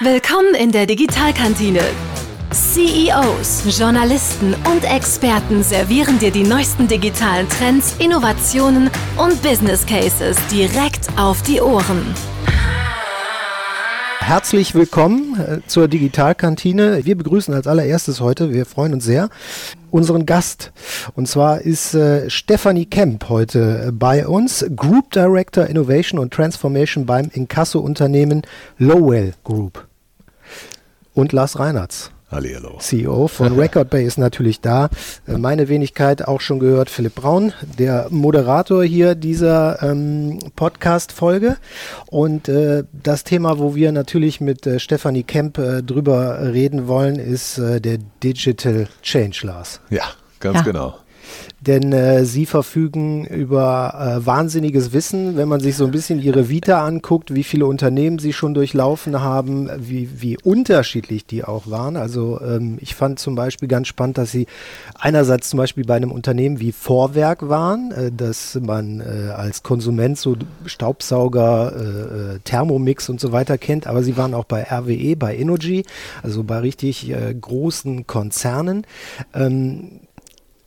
Willkommen in der Digitalkantine. CEOs, Journalisten und Experten servieren dir die neuesten digitalen Trends, Innovationen und Business Cases direkt auf die Ohren. Herzlich willkommen äh, zur Digitalkantine. Wir begrüßen als allererstes heute, wir freuen uns sehr, unseren Gast. Und zwar ist äh, Stephanie Kemp heute äh, bei uns, Group Director Innovation und Transformation beim Inkasso-Unternehmen Lowell Group. Und Lars Reinhardt. Hallihallo. CEO von Record Bay ist natürlich da. Äh, meine Wenigkeit auch schon gehört, Philipp Braun, der Moderator hier dieser ähm, Podcast-Folge. Und äh, das Thema, wo wir natürlich mit äh, Stefanie Kemp äh, drüber reden wollen, ist äh, der Digital Change, Lars. Ja, ganz ja. genau denn äh, sie verfügen über äh, wahnsinniges Wissen, wenn man sich so ein bisschen ihre Vita anguckt, wie viele Unternehmen sie schon durchlaufen haben, wie, wie unterschiedlich die auch waren. Also ähm, ich fand zum Beispiel ganz spannend, dass sie einerseits zum Beispiel bei einem Unternehmen wie Vorwerk waren, äh, dass man äh, als Konsument so Staubsauger, äh, äh, Thermomix und so weiter kennt, aber sie waren auch bei RWE, bei Energy, also bei richtig großen Konzernen. Ähm,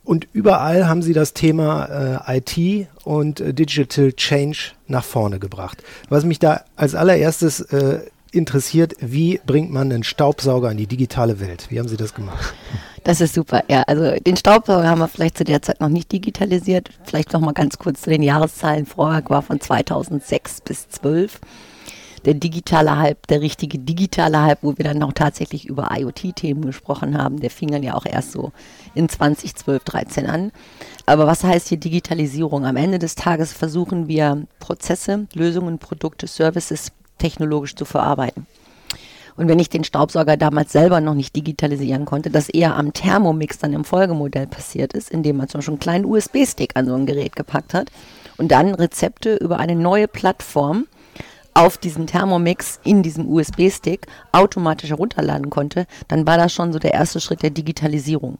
und überall haben sie das Thema äh, IT und äh, Digital Change nach vorne gebracht. Was mich da als allererstes äh, interessiert, wie bringt man einen Staubsauger in die digitale Welt? Wie haben Sie das gemacht? Das ist super, ja. Also den Staubsauger haben wir vielleicht zu der Zeit noch nicht digitalisiert. Vielleicht noch mal ganz kurz zu den Jahreszahlen. Vorwerk war von 2006 bis 2012 der digitale Hype, der richtige digitale Hype, wo wir dann auch tatsächlich über IoT-Themen gesprochen haben, der fing dann ja auch erst so in 2012, 13 an. Aber was heißt hier Digitalisierung? Am Ende des Tages versuchen wir Prozesse, Lösungen, Produkte, Services technologisch zu verarbeiten. Und wenn ich den Staubsauger damals selber noch nicht digitalisieren konnte, das eher am Thermomix dann im Folgemodell passiert ist, indem man zum Beispiel einen kleinen USB-Stick an so ein Gerät gepackt hat und dann Rezepte über eine neue Plattform auf diesen Thermomix in diesem USB-Stick automatisch herunterladen konnte, dann war das schon so der erste Schritt der Digitalisierung.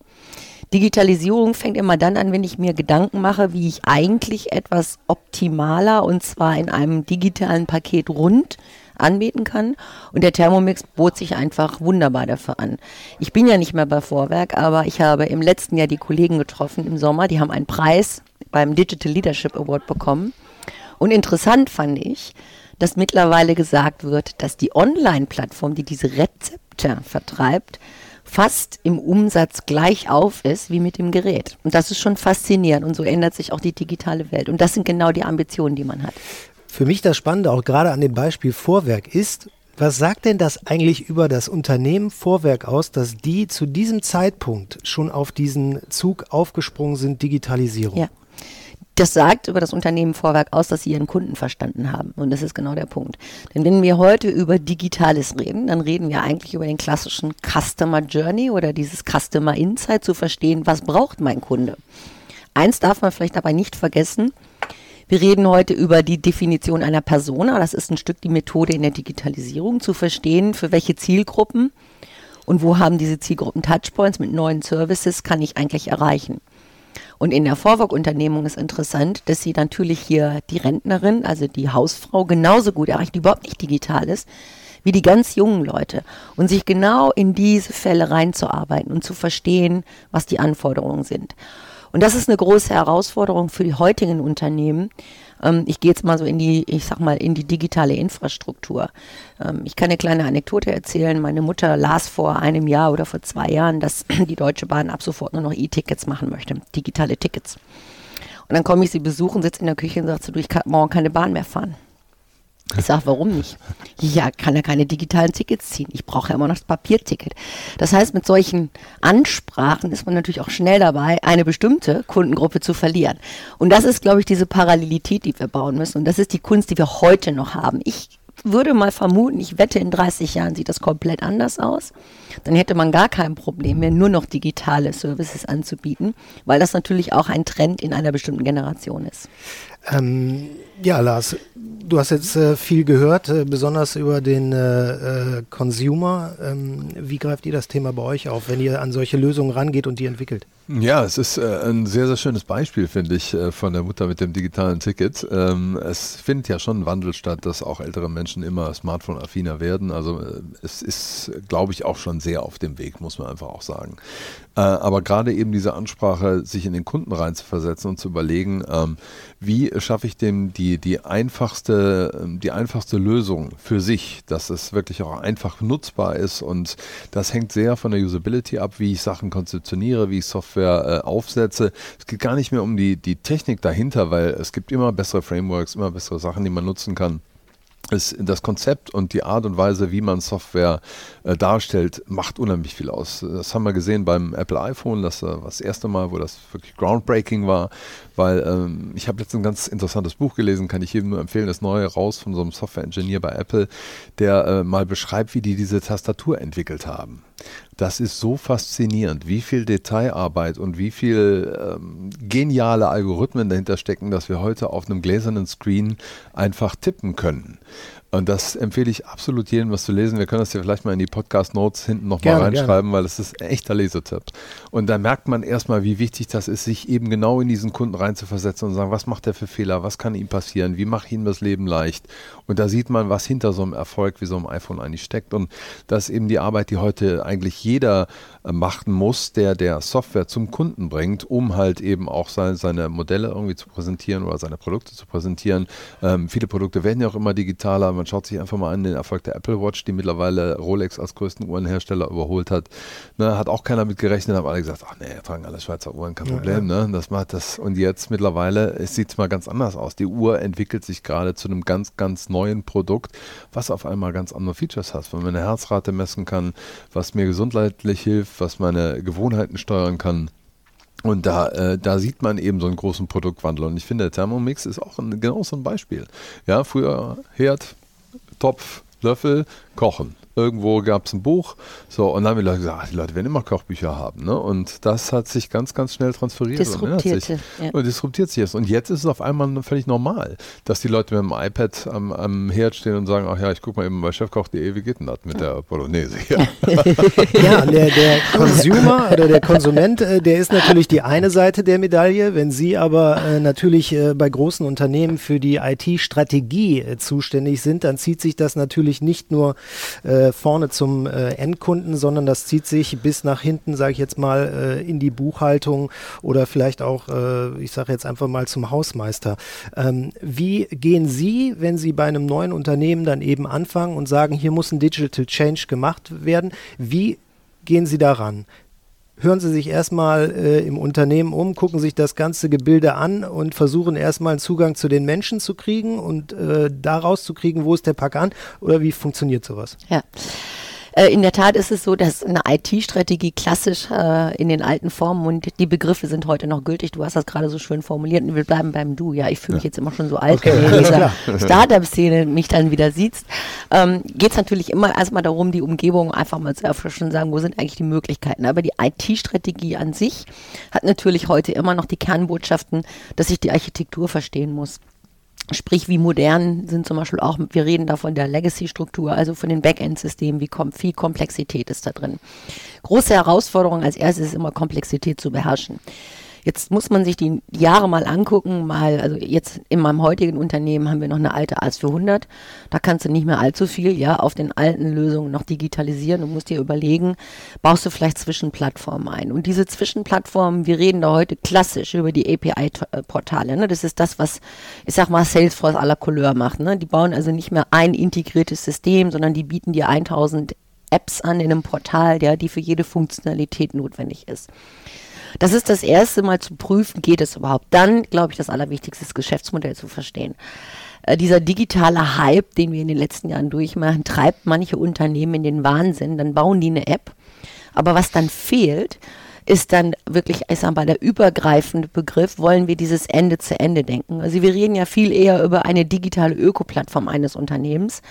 Digitalisierung fängt immer dann an, wenn ich mir Gedanken mache, wie ich eigentlich etwas optimaler und zwar in einem digitalen Paket rund anbieten kann. Und der Thermomix bot sich einfach wunderbar dafür an. Ich bin ja nicht mehr bei Vorwerk, aber ich habe im letzten Jahr die Kollegen getroffen im Sommer. Die haben einen Preis beim Digital Leadership Award bekommen. Und interessant fand ich, dass mittlerweile gesagt wird, dass die Online-Plattform, die diese Rezepte vertreibt, fast im Umsatz gleich auf ist wie mit dem Gerät. Und das ist schon faszinierend und so ändert sich auch die digitale Welt. Und das sind genau die Ambitionen, die man hat. Für mich das Spannende auch gerade an dem Beispiel Vorwerk ist, was sagt denn das eigentlich über das Unternehmen Vorwerk aus, dass die zu diesem Zeitpunkt schon auf diesen Zug aufgesprungen sind, Digitalisierung? Ja. Das sagt über das Unternehmen Vorwerk aus, dass sie ihren Kunden verstanden haben. Und das ist genau der Punkt. Denn wenn wir heute über Digitales reden, dann reden wir eigentlich über den klassischen Customer Journey oder dieses Customer Insight zu verstehen, was braucht mein Kunde. Eins darf man vielleicht dabei nicht vergessen. Wir reden heute über die Definition einer Persona. Das ist ein Stück die Methode in der Digitalisierung, zu verstehen, für welche Zielgruppen und wo haben diese Zielgruppen Touchpoints mit neuen Services kann ich eigentlich erreichen. Und in der Vorwerkunternehmung ist interessant, dass sie natürlich hier die Rentnerin, also die Hausfrau, genauso gut erreicht, die überhaupt nicht digital ist, wie die ganz jungen Leute. Und sich genau in diese Fälle reinzuarbeiten und zu verstehen, was die Anforderungen sind. Und das ist eine große Herausforderung für die heutigen Unternehmen, ähm, ich gehe jetzt mal so in die, ich sag mal, in die digitale Infrastruktur. Ähm, ich kann eine kleine Anekdote erzählen. Meine Mutter las vor einem Jahr oder vor zwei Jahren, dass die Deutsche Bahn ab sofort nur noch E-Tickets machen möchte, digitale Tickets. Und dann komme ich sie besuchen, sitze in der Küche und sage so, du, ich kann morgen keine Bahn mehr fahren. Ich sage, warum nicht? Ja, kann er keine digitalen Tickets ziehen. Ich brauche ja immer noch das Papierticket. Das heißt, mit solchen Ansprachen ist man natürlich auch schnell dabei, eine bestimmte Kundengruppe zu verlieren. Und das ist, glaube ich, diese Parallelität, die wir bauen müssen. Und das ist die Kunst, die wir heute noch haben. Ich würde mal vermuten, ich wette, in 30 Jahren sieht das komplett anders aus. Dann hätte man gar kein Problem mehr, nur noch digitale Services anzubieten, weil das natürlich auch ein Trend in einer bestimmten Generation ist. Ähm, ja, Lars, du hast jetzt äh, viel gehört, äh, besonders über den äh, äh, Consumer. Ähm, wie greift ihr das Thema bei euch auf, wenn ihr an solche Lösungen rangeht und die entwickelt? Ja, es ist äh, ein sehr, sehr schönes Beispiel, finde ich, äh, von der Mutter mit dem digitalen Ticket. Ähm, es findet ja schon ein Wandel statt, dass auch ältere Menschen immer Smartphone-affiner werden. Also es ist, glaube ich, auch schon sehr auf dem Weg, muss man einfach auch sagen. aber gerade eben diese Ansprache, sich in den Kunden reinzuversetzen und zu überlegen, ähm, wie schaffe ich dem die, die einfachste ähm, die einfachste Lösung für sich, dass es wirklich auch einfach nutzbar ist und das hängt sehr von der Usability ab, wie ich Sachen konzeptioniere, wie ich Software äh, aufsetze. Es geht gar nicht mehr um die, die Technik dahinter, weil es gibt immer bessere Frameworks, immer bessere Sachen, die man nutzen kann es, das Konzept und die Art und Weise, wie man Software äh, darstellt, macht unheimlich viel aus. Das haben wir gesehen beim Apple iPhone, das war das erste Mal, wo das wirklich groundbreaking war, weil ähm, ich habe letztens ein ganz interessantes Buch gelesen, kann ich jedem nur empfehlen, das neue raus von so einem Software-Engineer bei Apple, der äh, mal beschreibt, wie die diese Tastatur entwickelt haben. Das ist so faszinierend, wie viel Detailarbeit und wie viel ähm, geniale Algorithmen dahinter stecken, dass wir heute auf einem gläsernen Screen einfach tippen können. Und das empfehle ich absolut jedem, was zu lesen. Wir können das ja vielleicht mal in die Podcast-Notes hinten nochmal reinschreiben, gerne. weil das ist ein echter Lesetipp. Und da merkt man erstmal, wie wichtig das ist, sich eben genau in diesen Kunden reinzuversetzen und sagen, was macht der für Fehler, was kann ihm passieren, wie mache ich ihm das Leben leicht. Und da sieht man, was hinter so einem Erfolg wie so einem iPhone eigentlich steckt. Und das ist eben die Arbeit, die heute eigentlich jeder äh, machen muss, der der Software zum Kunden bringt, um halt eben auch seine, seine Modelle irgendwie zu präsentieren oder seine Produkte zu präsentieren. Ähm, viele Produkte werden ja auch immer digitaler man schaut sich einfach mal an den Erfolg der Apple Watch, die mittlerweile Rolex als größten Uhrenhersteller überholt hat. Ne, hat auch keiner mit gerechnet, haben alle gesagt, ach nee, tragen alle Schweizer Uhren, kein Problem. Ja, ja. Ne? Das macht das. Und jetzt mittlerweile sieht es mal ganz anders aus. Die Uhr entwickelt sich gerade zu einem ganz, ganz neuen Produkt, was auf einmal ganz andere Features hat. Wenn man eine Herzrate messen kann, was mir gesundheitlich hilft, was meine Gewohnheiten steuern kann. Und da, äh, da sieht man eben so einen großen Produktwandel. Und ich finde, der Thermomix ist auch ein, genau so ein Beispiel. Ja, früher Herd, Topf, Löffel, kochen irgendwo gab es ein Buch. So, und dann haben die Leute gesagt, ach, die Leute werden immer Kochbücher haben. Ne? Und das hat sich ganz, ganz schnell transferiert. Disruptierte. Und, sich, ja. und disruptiert sich jetzt. Und jetzt ist es auf einmal völlig normal, dass die Leute mit dem iPad am, am Herd stehen und sagen, ach ja, ich gucke mal eben bei chefkoch.de, wie geht denn das mit der Bolognese hier? ja, der, der Consumer oder der Konsument, äh, der ist natürlich die eine Seite der Medaille. Wenn Sie aber äh, natürlich äh, bei großen Unternehmen für die IT-Strategie äh, zuständig sind, dann zieht sich das natürlich nicht nur äh, vorne zum äh, Endkunden, sondern das zieht sich bis nach hinten, sage ich jetzt mal, äh, in die Buchhaltung oder vielleicht auch, äh, ich sage jetzt einfach mal zum Hausmeister. Ähm, wie gehen Sie, wenn Sie bei einem neuen Unternehmen dann eben anfangen und sagen, hier muss ein Digital Change gemacht werden, wie gehen Sie daran? Hören Sie sich erstmal äh, im Unternehmen um, gucken sich das ganze Gebilde an und versuchen erstmal einen Zugang zu den Menschen zu kriegen und äh, daraus zu kriegen, wo ist der Pack an oder wie funktioniert sowas? Ja. Äh, in der Tat ist es so, dass eine IT-Strategie klassisch äh, in den alten Formen und die Begriffe sind heute noch gültig. Du hast das gerade so schön formuliert und wir bleiben beim Du. Ja, ich fühle mich ja. jetzt immer schon so alt, okay. wenn du in dieser Startup-Szene mich dann wieder siehst. Ähm, Geht es natürlich immer erstmal darum, die Umgebung einfach mal zu erfrischen und sagen, wo sind eigentlich die Möglichkeiten. Aber die IT-Strategie an sich hat natürlich heute immer noch die Kernbotschaften, dass ich die Architektur verstehen muss. Sprich, wie modern sind zum Beispiel auch, wir reden da von der Legacy-Struktur, also von den Backend-Systemen, wie kom viel Komplexität ist da drin. Große Herausforderung als erstes ist immer Komplexität zu beherrschen. Jetzt muss man sich die Jahre mal angucken, mal, also jetzt in meinem heutigen Unternehmen haben wir noch eine alte AS400. Da kannst du nicht mehr allzu viel, ja, auf den alten Lösungen noch digitalisieren. Du musst dir überlegen, baust du vielleicht Zwischenplattformen ein. Und diese Zwischenplattformen, wir reden da heute klassisch über die API-Portale. Ne? Das ist das, was, ich sag mal, Salesforce à la Couleur macht. Ne? Die bauen also nicht mehr ein integriertes System, sondern die bieten dir 1000 Apps an in einem Portal, ja, die für jede Funktionalität notwendig ist. Das ist das erste Mal zu prüfen, geht es überhaupt. Dann, glaube ich, das Allerwichtigste ist, Geschäftsmodell zu verstehen. Äh, dieser digitale Hype, den wir in den letzten Jahren durchmachen, treibt manche Unternehmen in den Wahnsinn. Dann bauen die eine App. Aber was dann fehlt, ist dann wirklich, ich sag mal, der übergreifende Begriff, wollen wir dieses Ende zu Ende denken. Also wir reden ja viel eher über eine digitale Ökoplattform eines Unternehmens.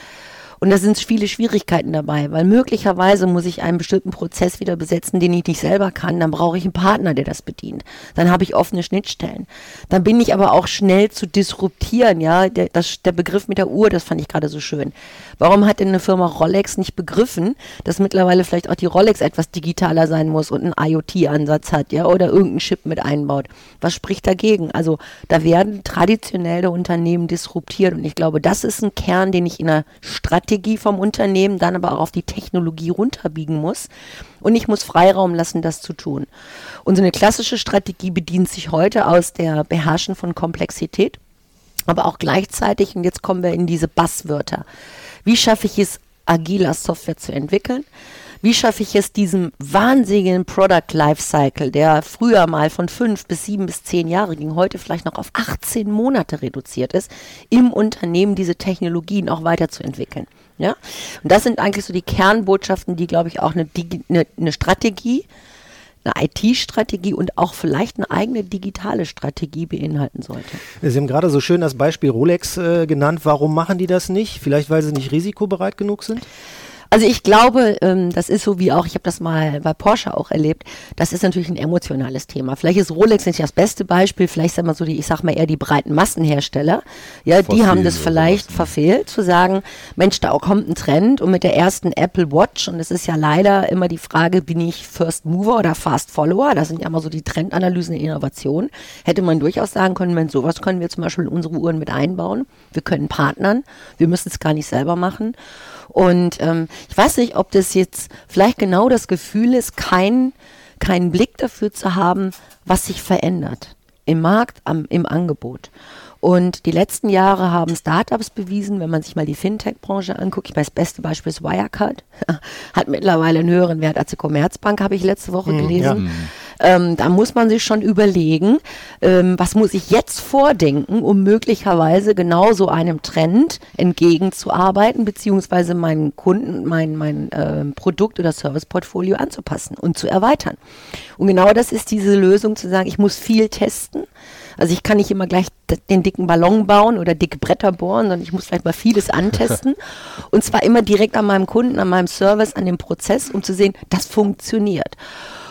Und da sind viele Schwierigkeiten dabei, weil möglicherweise muss ich einen bestimmten Prozess wieder besetzen, den ich nicht selber kann. Dann brauche ich einen Partner, der das bedient. Dann habe ich offene Schnittstellen. Dann bin ich aber auch schnell zu disruptieren. Ja, der, das, der Begriff mit der Uhr, das fand ich gerade so schön. Warum hat denn eine Firma Rolex nicht begriffen, dass mittlerweile vielleicht auch die Rolex etwas digitaler sein muss und einen IoT-Ansatz hat, ja, oder irgendeinen Chip mit einbaut? Was spricht dagegen? Also da werden traditionelle Unternehmen disruptiert und ich glaube, das ist ein Kern, den ich in der Strategie vom Unternehmen dann aber auch auf die Technologie runterbiegen muss und ich muss Freiraum lassen, das zu tun. Unsere klassische Strategie bedient sich heute aus der Beherrschen von Komplexität, aber auch gleichzeitig, und jetzt kommen wir in diese Basswörter, wie schaffe ich es, agiler Software zu entwickeln? Wie schaffe ich es, diesem wahnsinnigen Product Lifecycle, der früher mal von fünf bis sieben bis zehn Jahre ging, heute vielleicht noch auf 18 Monate reduziert ist, im Unternehmen diese Technologien auch weiterzuentwickeln? Ja? Und das sind eigentlich so die Kernbotschaften, die, glaube ich, auch eine, eine, eine Strategie, eine IT-Strategie und auch vielleicht eine eigene digitale Strategie beinhalten sollte. Sie haben gerade so schön das Beispiel Rolex äh, genannt. Warum machen die das nicht? Vielleicht, weil sie nicht risikobereit genug sind? Also ich glaube, ähm, das ist so wie auch, ich habe das mal bei Porsche auch erlebt, das ist natürlich ein emotionales Thema. Vielleicht ist Rolex nicht das beste Beispiel, vielleicht sind wir so die, ich sag mal eher die breiten Massenhersteller, ja, Fossil die haben das vielleicht sowas, ne? verfehlt, zu sagen, Mensch, da kommt ein Trend und mit der ersten Apple Watch, und es ist ja leider immer die Frage, bin ich First Mover oder Fast Follower, das sind ja immer so die Trendanalysen in Innovation, hätte man durchaus sagen können, wenn sowas können wir zum Beispiel in unsere Uhren mit einbauen, wir können partnern, wir müssen es gar nicht selber machen. Und ähm, ich weiß nicht, ob das jetzt vielleicht genau das Gefühl ist, keinen keinen Blick dafür zu haben, was sich verändert im Markt, am, im Angebot. Und die letzten Jahre haben Startups bewiesen, wenn man sich mal die Fintech-Branche anguckt, ich meine, das beste Beispiel ist Wirecard, hat mittlerweile einen höheren Wert als die Commerzbank, habe ich letzte Woche mhm, gelesen. Ja. Ähm, da muss man sich schon überlegen, ähm, was muss ich jetzt vordenken, um möglicherweise genau so einem Trend entgegenzuarbeiten, beziehungsweise meinen Kunden, mein, mein äh, Produkt- oder Serviceportfolio anzupassen und zu erweitern. Und genau das ist diese Lösung zu sagen, ich muss viel testen. Also ich kann nicht immer gleich den dicken Ballon bauen oder dicke Bretter bohren, sondern ich muss vielleicht mal vieles antesten. und zwar immer direkt an meinem Kunden, an meinem Service, an dem Prozess, um zu sehen, das funktioniert.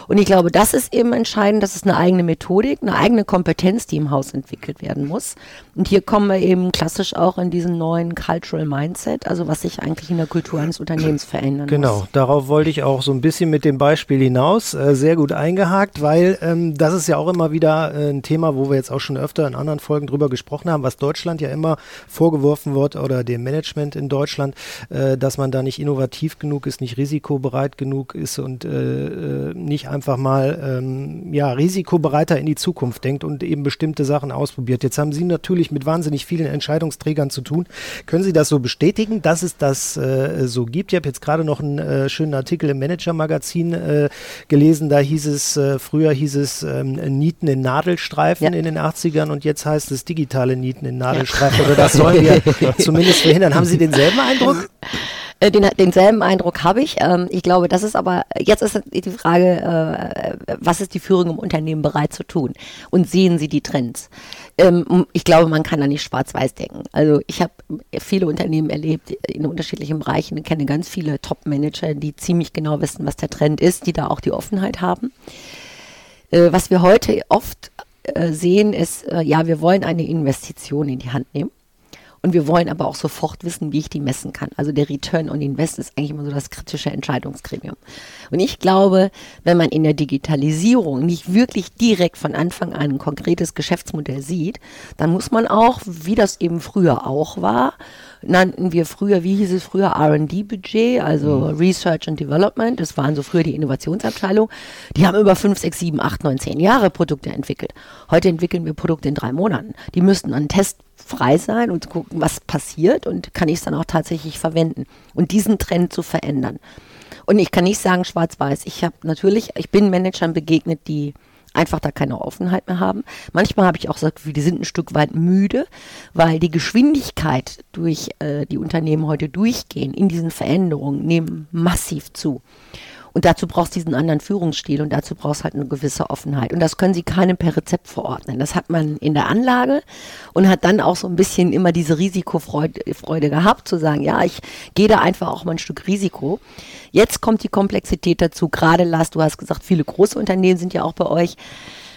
Und ich glaube, das ist eben entscheidend, das ist eine eigene Methodik, eine eigene Kompetenz, die im Haus entwickelt werden muss. Und hier kommen wir eben klassisch auch in diesen neuen Cultural Mindset, also was sich eigentlich in der Kultur eines Unternehmens verändern genau, muss. Genau, darauf wollte ich auch so ein bisschen mit dem Beispiel hinaus, äh, sehr gut eingehakt, weil ähm, das ist ja auch immer wieder äh, ein Thema, wo wir jetzt auch schon öfter in anderen Folgen drüber gesprochen haben, was Deutschland ja immer vorgeworfen wird oder dem Management in Deutschland, äh, dass man da nicht innovativ genug ist, nicht risikobereit genug ist und äh, äh, nicht einfach einfach mal ähm, ja, risikobereiter in die Zukunft denkt und eben bestimmte Sachen ausprobiert. Jetzt haben Sie natürlich mit wahnsinnig vielen Entscheidungsträgern zu tun. Können Sie das so bestätigen, dass es das äh, so gibt? Ich habe jetzt gerade noch einen äh, schönen Artikel im Manager-Magazin äh, gelesen. Da hieß es, äh, früher hieß es ähm, Nieten in Nadelstreifen ja. in den 80ern und jetzt heißt es digitale Nieten in Nadelstreifen. Ja. Oder das sollen wir zumindest verhindern. Haben Sie denselben Eindruck? Äh, den, denselben Eindruck habe ich. Ähm, ich glaube, das ist aber, jetzt ist die Frage, äh, was ist die Führung im Unternehmen bereit zu tun? Und sehen Sie die Trends? Ähm, ich glaube, man kann da nicht schwarz-weiß denken. Also ich habe viele Unternehmen erlebt in unterschiedlichen Bereichen und kenne ganz viele Top-Manager, die ziemlich genau wissen, was der Trend ist, die da auch die Offenheit haben. Äh, was wir heute oft äh, sehen, ist, ja, wir wollen eine Investition in die Hand nehmen. Und wir wollen aber auch sofort wissen, wie ich die messen kann. Also der Return on Invest ist eigentlich immer so das kritische Entscheidungsgremium. Und ich glaube, wenn man in der Digitalisierung nicht wirklich direkt von Anfang an ein konkretes Geschäftsmodell sieht, dann muss man auch, wie das eben früher auch war, nannten wir früher, wie hieß es früher, RD-Budget, also mhm. Research and Development. Das waren so früher die Innovationsabteilung. Die haben über fünf, sechs, sieben, acht, neun, zehn Jahre Produkte entwickelt. Heute entwickeln wir Produkte in drei Monaten. Die müssten an Test frei sein und gucken, was passiert und kann ich es dann auch tatsächlich verwenden und diesen Trend zu verändern. Und ich kann nicht sagen schwarz-weiß. Ich habe natürlich, ich bin Managern begegnet, die einfach da keine Offenheit mehr haben. Manchmal habe ich auch gesagt, die sind ein Stück weit müde, weil die Geschwindigkeit durch äh, die Unternehmen heute durchgehen in diesen Veränderungen nehmen massiv zu. Und dazu brauchst du diesen anderen Führungsstil und dazu brauchst halt eine gewisse Offenheit. Und das können sie keinem per Rezept verordnen. Das hat man in der Anlage und hat dann auch so ein bisschen immer diese Risikofreude Freude gehabt, zu sagen, ja, ich gehe da einfach auch mal ein Stück Risiko. Jetzt kommt die Komplexität dazu. Gerade Lars, du hast gesagt, viele große Unternehmen sind ja auch bei euch.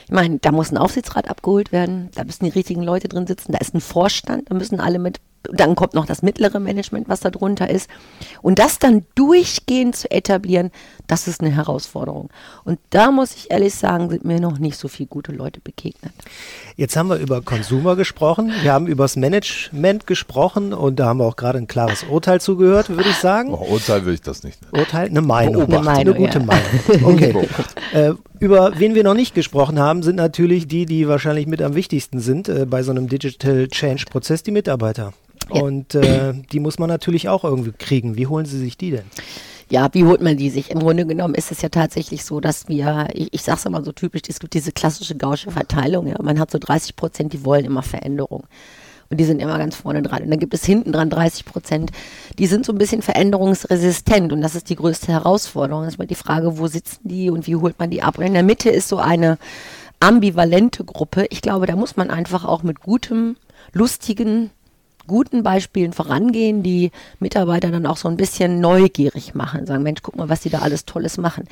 Ich meine, da muss ein Aufsichtsrat abgeholt werden, da müssen die richtigen Leute drin sitzen, da ist ein Vorstand, da müssen alle mit dann kommt noch das mittlere Management, was da drunter ist. Und das dann durchgehend zu etablieren, das ist eine Herausforderung. Und da muss ich ehrlich sagen, sind mir noch nicht so viele gute Leute begegnet. Jetzt haben wir über Consumer gesprochen, wir haben über das Management gesprochen und da haben wir auch gerade ein klares Urteil zugehört, würde ich sagen. Oh, Urteil will ich das nicht. Nennen. Urteil, eine Meinung. Eine, Meinung, eine gute ja. Meinung. Okay. äh, über wen wir noch nicht gesprochen haben, sind natürlich die, die wahrscheinlich mit am wichtigsten sind äh, bei so einem Digital Change Prozess, die Mitarbeiter. Ja. Und äh, die muss man natürlich auch irgendwie kriegen. Wie holen Sie sich die denn? Ja, wie holt man die sich? Im Grunde genommen ist es ja tatsächlich so, dass wir, ich, ich sage es immer so typisch, es gibt diese klassische gausche Verteilung. Ja. Man hat so 30 Prozent, die wollen immer Veränderung. Und die sind immer ganz vorne dran. Und dann gibt es hinten dran 30 Prozent, die sind so ein bisschen veränderungsresistent. Und das ist die größte Herausforderung. Das ist mal die Frage, wo sitzen die und wie holt man die ab? Und in der Mitte ist so eine ambivalente Gruppe. Ich glaube, da muss man einfach auch mit gutem, lustigen, guten Beispielen vorangehen, die Mitarbeiter dann auch so ein bisschen neugierig machen, sagen, Mensch, guck mal, was die da alles Tolles machen.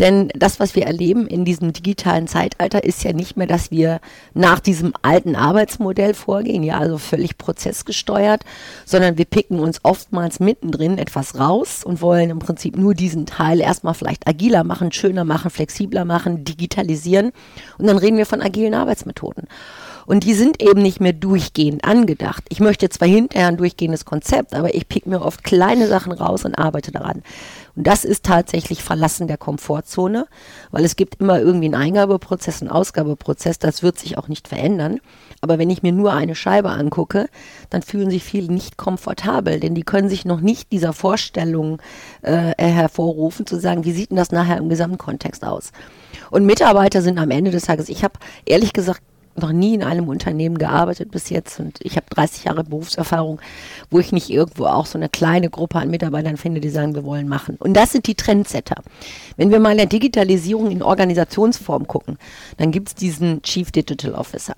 Denn das, was wir erleben in diesem digitalen Zeitalter, ist ja nicht mehr, dass wir nach diesem alten Arbeitsmodell vorgehen, ja, also völlig prozessgesteuert, sondern wir picken uns oftmals mittendrin etwas raus und wollen im Prinzip nur diesen Teil erstmal vielleicht agiler machen, schöner machen, flexibler machen, digitalisieren. Und dann reden wir von agilen Arbeitsmethoden. Und die sind eben nicht mehr durchgehend angedacht. Ich möchte zwar hinterher ein durchgehendes Konzept, aber ich pick mir oft kleine Sachen raus und arbeite daran. Und das ist tatsächlich Verlassen der Komfortzone, weil es gibt immer irgendwie einen Eingabeprozess, einen Ausgabeprozess, das wird sich auch nicht verändern. Aber wenn ich mir nur eine Scheibe angucke, dann fühlen sich viele nicht komfortabel, denn die können sich noch nicht dieser Vorstellung äh, hervorrufen, zu sagen, wie sieht denn das nachher im Gesamtkontext aus? Und Mitarbeiter sind am Ende des Tages, ich habe ehrlich gesagt noch nie in einem Unternehmen gearbeitet bis jetzt und ich habe 30 Jahre Berufserfahrung, wo ich nicht irgendwo auch so eine kleine Gruppe an Mitarbeitern finde, die sagen, wir wollen machen. Und das sind die Trendsetter. Wenn wir mal in der Digitalisierung in Organisationsform gucken, dann gibt es diesen Chief Digital Officer.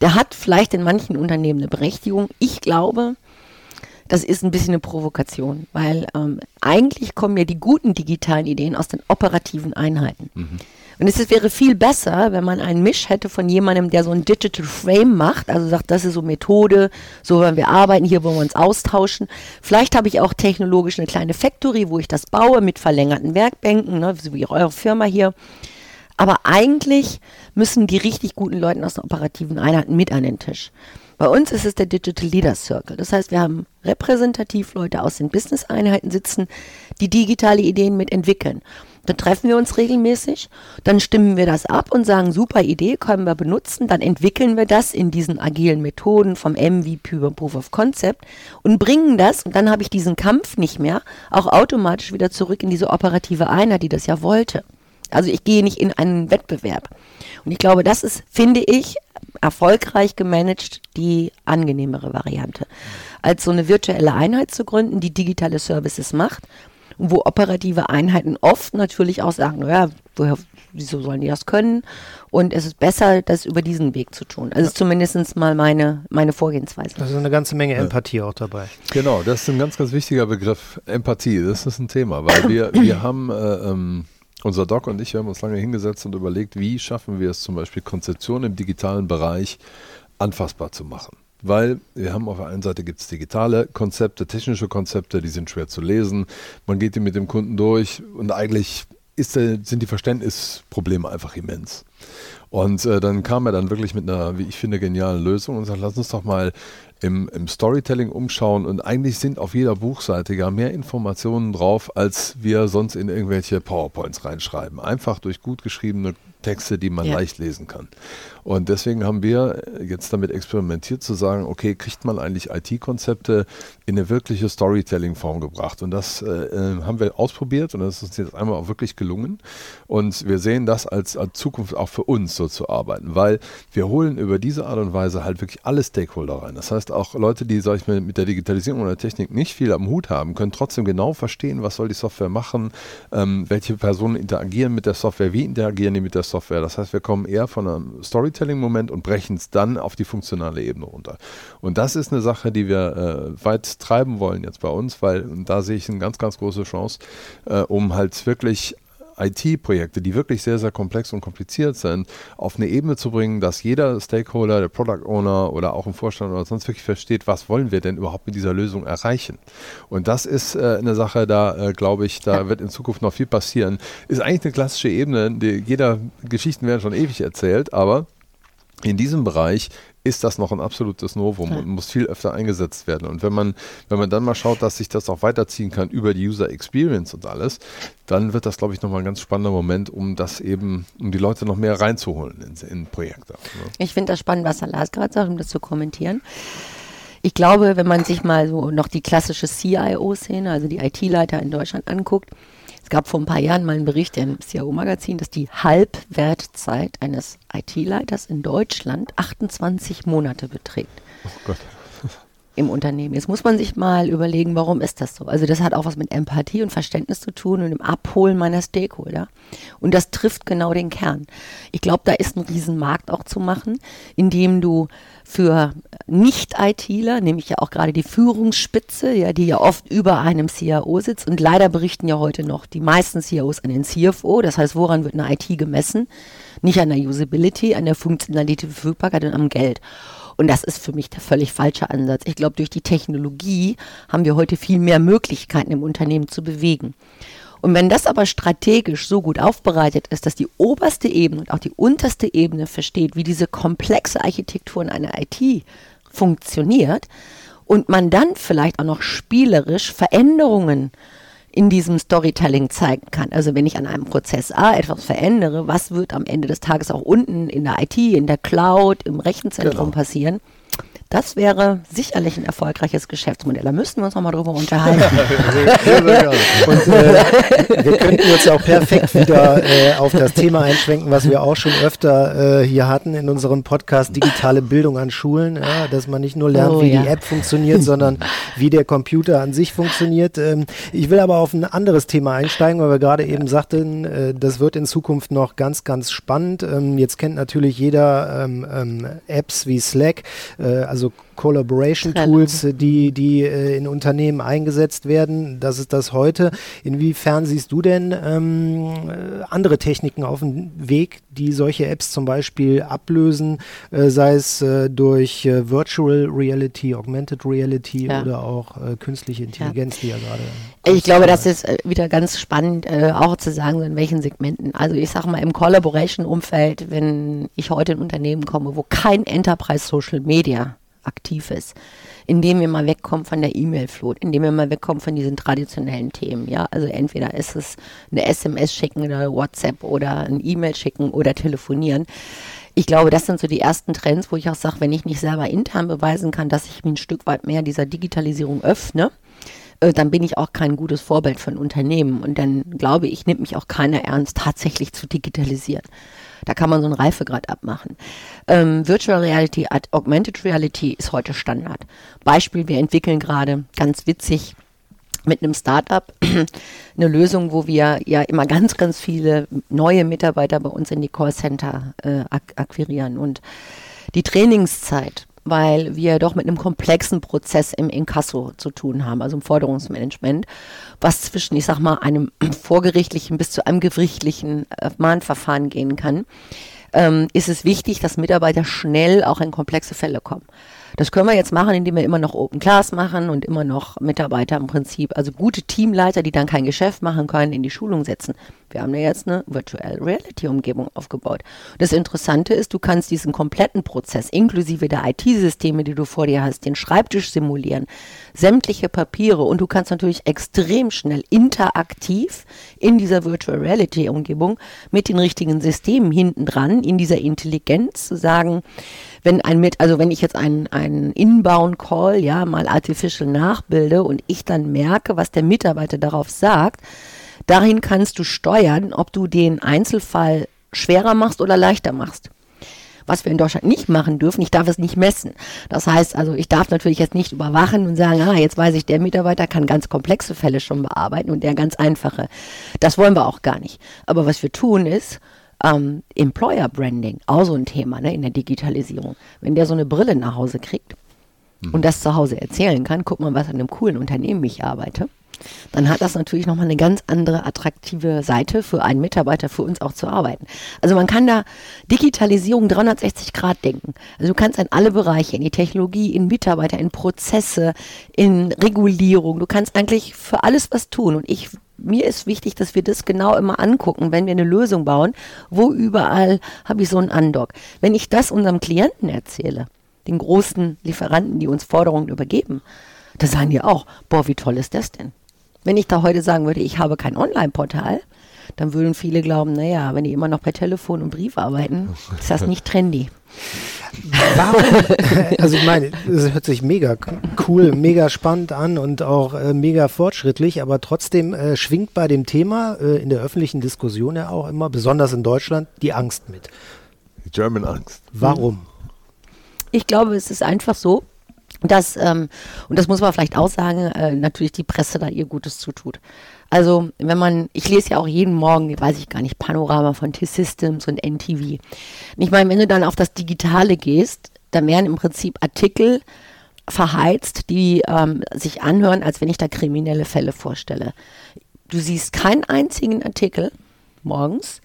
Der hat vielleicht in manchen Unternehmen eine Berechtigung. Ich glaube, das ist ein bisschen eine Provokation, weil ähm, eigentlich kommen ja die guten digitalen Ideen aus den operativen Einheiten. Mhm. Und es wäre viel besser, wenn man einen Misch hätte von jemandem, der so ein Digital Frame macht, also sagt, das ist so Methode, so wollen wir arbeiten, hier wollen wir uns austauschen. Vielleicht habe ich auch technologisch eine kleine Factory, wo ich das baue mit verlängerten Werkbänken, ne, so wie eure Firma hier. Aber eigentlich müssen die richtig guten Leute aus den operativen Einheiten mit an den Tisch. Bei uns ist es der Digital Leader Circle. Das heißt, wir haben repräsentativ Leute aus den Business-Einheiten sitzen, die digitale Ideen mitentwickeln. Dann treffen wir uns regelmäßig, dann stimmen wir das ab und sagen, super Idee, können wir benutzen, dann entwickeln wir das in diesen agilen Methoden vom MVP über Proof of Concept und bringen das, und dann habe ich diesen Kampf nicht mehr, auch automatisch wieder zurück in diese operative Einheit, die das ja wollte. Also ich gehe nicht in einen Wettbewerb. Und ich glaube, das ist, finde ich, erfolgreich gemanagt die angenehmere Variante. Als so eine virtuelle Einheit zu gründen, die digitale Services macht wo operative Einheiten oft natürlich auch sagen, naja, woher, wieso sollen die das können? Und es ist besser, das über diesen Weg zu tun. Also ja. zumindest mal meine, meine Vorgehensweise. Da ist eine ganze Menge Empathie ja. auch dabei. Genau, das ist ein ganz, ganz wichtiger Begriff, Empathie. Das ist ein Thema, weil wir, wir haben, äh, ähm, unser Doc und ich, wir haben uns lange hingesetzt und überlegt, wie schaffen wir es zum Beispiel, Konzeption im digitalen Bereich anfassbar zu machen weil wir haben auf der einen Seite gibt es digitale Konzepte, technische Konzepte, die sind schwer zu lesen. Man geht die mit dem Kunden durch und eigentlich ist, sind die Verständnisprobleme einfach immens. Und äh, dann kam er dann wirklich mit einer, wie ich finde, genialen Lösung und sagt, lass uns doch mal im, im, Storytelling umschauen. Und eigentlich sind auf jeder Buchseite ja mehr Informationen drauf, als wir sonst in irgendwelche PowerPoints reinschreiben. Einfach durch gut geschriebene Texte, die man Ja. leicht lesen kann. Und deswegen haben wir jetzt damit experimentiert zu sagen, okay, kriegt man eigentlich IT-Konzepte in eine wirkliche Storytelling-Form gebracht? Und das äh, äh, haben wir ausprobiert und das ist uns jetzt einmal auch wirklich gelungen. Und wir sehen das als, als Zukunft auch für uns so zu arbeiten, weil wir holen über diese Art und Weise halt wirklich alle Stakeholder rein. Das heißt, auch Leute, die, sag ich mal, mit der Digitalisierung oder Technik nicht viel am Hut haben, können trotzdem genau verstehen, was soll die Software machen, ähm, welche Personen interagieren mit der Software, wie interagieren die mit der Software. Das heißt, wir kommen eher von einem Storytelling-Moment und brechen es dann auf die funktionale Ebene runter. Und das ist eine Sache, die wir äh, weit treiben wollen jetzt bei uns, weil da sehe ich eine ganz, ganz große Chance, äh, um halt wirklich IT-Projekte, die wirklich sehr, sehr komplex und kompliziert sind, auf eine Ebene zu bringen, dass jeder Stakeholder, der Product Owner oder auch im Vorstand oder sonst wirklich versteht, was wollen wir denn überhaupt mit dieser Lösung erreichen. Und das ist äh, eine Sache, da äh, glaube ich, da wird in Zukunft noch viel passieren. Ist eigentlich eine klassische Ebene, die jeder Geschichten werden schon ewig erzählt, aber in diesem Bereich ist das noch ein absolutes Novum und muss viel öfter eingesetzt werden. Und wenn man, wenn man dann mal schaut, dass sich das auch weiterziehen kann über die User Experience und alles, dann wird das, glaube ich, nochmal ein ganz spannender Moment, um das eben, um die Leute noch mehr reinzuholen in, in Projekte. Ne? Ich finde das spannend, was Lars gerade sagt, um das zu kommentieren. Ich glaube, wenn man sich mal so noch die klassische CIO-Szene, also die IT-Leiter in Deutschland anguckt, es gab vor ein paar Jahren mal einen Bericht im CIO-Magazin, dass die Halbwertzeit eines IT-Leiters in Deutschland 28 Monate beträgt Oh Gott. Im Unternehmen. Jetzt muss man sich mal überlegen, warum ist das so? Also das hat auch was mit Empathie und Verständnis zu tun und dem Abholen meiner Stakeholder. Und das trifft genau den Kern. Ich glaube, da ist ein Riesenmarkt auch zu machen, indem du für Nicht-ITler, nämlich ja auch gerade die Führungsspitze, ja, die ja oft über einem CIO sitzt und leider berichten ja heute noch die meisten CIOs an den CFO. Das heißt, woran wird eine IT gemessen? Nicht an der Usability, an der Funktionalität, Verfügbarkeit und am Geld. Und das ist für mich der völlig falsche Ansatz. Ich glaube, durch die Technologie haben wir heute viel mehr Möglichkeiten im Unternehmen zu bewegen. Und wenn das aber strategisch so gut aufbereitet ist, dass die oberste Ebene und auch die unterste Ebene versteht, wie diese komplexe Architektur in einer IT funktioniert und man dann vielleicht auch noch spielerisch Veränderungen in diesem Storytelling zeigen kann. Also wenn ich an einem Prozess A etwas verändere, was wird am Ende des Tages auch unten in der IT, in der Cloud, im Rechenzentrum Genau. passieren? Das wäre sicherlich ein erfolgreiches Geschäftsmodell. Da müssten wir uns nochmal drüber unterhalten. Und äh, wir könnten jetzt auch perfekt wieder äh, auf das Thema einschwenken, was wir auch schon öfter äh, hier hatten in unserem Podcast digitale Bildung an Schulen, ja, dass man nicht nur lernt, Oh, wie ja. die App funktioniert, sondern wie der Computer an sich funktioniert. Ähm, ich will aber auf ein anderes Thema einsteigen, weil wir gerade eben sagten, äh, das wird in Zukunft noch ganz, ganz spannend. Ähm, jetzt kennt natürlich jeder ähm, ähm, Apps wie Slack, äh, also Collaboration. Tools, äh, die, die äh, in Unternehmen eingesetzt werden. Das ist das heute. Inwiefern siehst du denn ähm, äh, andere Techniken auf dem Weg, die solche Apps zum Beispiel ablösen, äh, sei es äh, durch äh, Virtual Reality, Augmented Reality Ja. oder auch künstliche Intelligenz, die ja gerade. Ich glaube, das ist wieder ganz spannend, auch zu sagen, so in welchen Segmenten. Also ich sage mal im Collaboration-Umfeld, wenn ich heute in Unternehmen komme, wo kein Enterprise Social Media aktiv ist, indem wir mal wegkommen von der E-Mail-Flut, indem wir mal wegkommen von diesen traditionellen Themen. Ja, also entweder ist es eine SMS schicken oder WhatsApp oder ein E-Mail schicken oder telefonieren. Ich glaube, das sind so die ersten Trends, wo ich auch sage, wenn ich nicht selber intern beweisen kann, dass ich mich ein Stück weit mehr dieser Digitalisierung öffne, äh, dann bin ich auch kein gutes Vorbild für ein Unternehmen. Und dann glaube ich, nimmt mich auch keiner ernst, tatsächlich zu digitalisieren. Da kann man so einen Reifegrad abmachen. Ähm, Virtual Reality, Augmented Reality ist heute Standard. Beispiel, wir entwickeln gerade ganz witzig mit einem Startup eine Lösung, wo wir ja immer ganz, ganz viele neue Mitarbeiter bei uns in die Callcenter äh, ak akquirieren. Und die Trainingszeit, weil wir doch mit einem komplexen Prozess im Inkasso zu tun haben, also im Forderungsmanagement, was zwischen, ich sag mal, einem vorgerichtlichen bis zu einem gerichtlichen äh, Mahnverfahren gehen kann, ähm, ist es wichtig, dass Mitarbeiter schnell auch in komplexe Fälle kommen. Das können wir jetzt machen, indem wir immer noch Open Class machen und immer noch Mitarbeiter im Prinzip, also gute Teamleiter, die dann kein Geschäft machen können, in die Schulung setzen. Wir haben ja jetzt eine Virtual Reality Umgebung aufgebaut. Das Interessante ist, du kannst diesen kompletten Prozess inklusive der IT-Systeme, die du vor dir hast, den Schreibtisch simulieren, sämtliche Papiere und du kannst natürlich extrem schnell interaktiv in dieser Virtual Reality Umgebung mit den richtigen Systemen hinten dran, in dieser Intelligenz zu sagen, wenn ein mit, also wenn ich jetzt einen, einen Inbound Call, ja, mal artificial nachbilde und ich dann merke, was der Mitarbeiter darauf sagt, Dahin kannst du steuern, ob du den Einzelfall schwerer machst oder leichter machst. Was wir in Deutschland nicht machen dürfen, ich darf es nicht messen. Das heißt also, ich darf natürlich jetzt nicht überwachen und sagen, ah, jetzt weiß ich, der Mitarbeiter kann ganz komplexe Fälle schon bearbeiten und der ganz einfache. Das wollen wir auch gar nicht. Aber was wir tun ist, ähm, Employer Branding, auch so ein Thema ne, in der Digitalisierung. Wenn der so eine Brille nach Hause kriegt mhm. und das zu Hause erzählen kann, guck mal, was an einem coolen Unternehmen ich arbeite dann hat das natürlich nochmal eine ganz andere attraktive Seite für einen Mitarbeiter, für uns auch zu arbeiten. Also man kann da Digitalisierung 360 Grad denken. Also du kannst in alle Bereiche, in die Technologie, in Mitarbeiter, in Prozesse, in Regulierung, du kannst eigentlich für alles was tun. Und ich mir ist wichtig, dass wir das genau immer angucken, wenn wir eine Lösung bauen, wo überall habe ich so einen Undock. Wenn ich das unserem Klienten erzähle, den großen Lieferanten, die uns Forderungen übergeben, da sagen die auch, boah, wie toll ist das denn? Wenn ich da heute sagen würde, ich habe kein Online-Portal, dann würden viele glauben, naja, wenn die immer noch per Telefon und Brief arbeiten, ist das nicht trendy. Warum? Also ich meine, es hört sich mega cool, mega spannend an und auch äh, mega fortschrittlich, aber trotzdem äh, schwingt bei dem Thema äh, in der öffentlichen Diskussion ja auch immer, besonders in Deutschland, die Angst mit. Die German Angst. Warum? Ich glaube, es ist einfach so, dass, ähm, und das muss man vielleicht auch sagen, äh, natürlich die Presse da ihr Gutes zutut. Also, wenn man, ich lese ja auch jeden Morgen, weiß ich gar nicht, Panorama von T-Systems und NTV. Und ich meine, wenn du dann auf das Digitale gehst, dann werden im Prinzip Artikel verheizt, die ähm, sich anhören, als wenn ich da kriminelle Fälle vorstelle. Du siehst keinen einzigen Artikel morgens,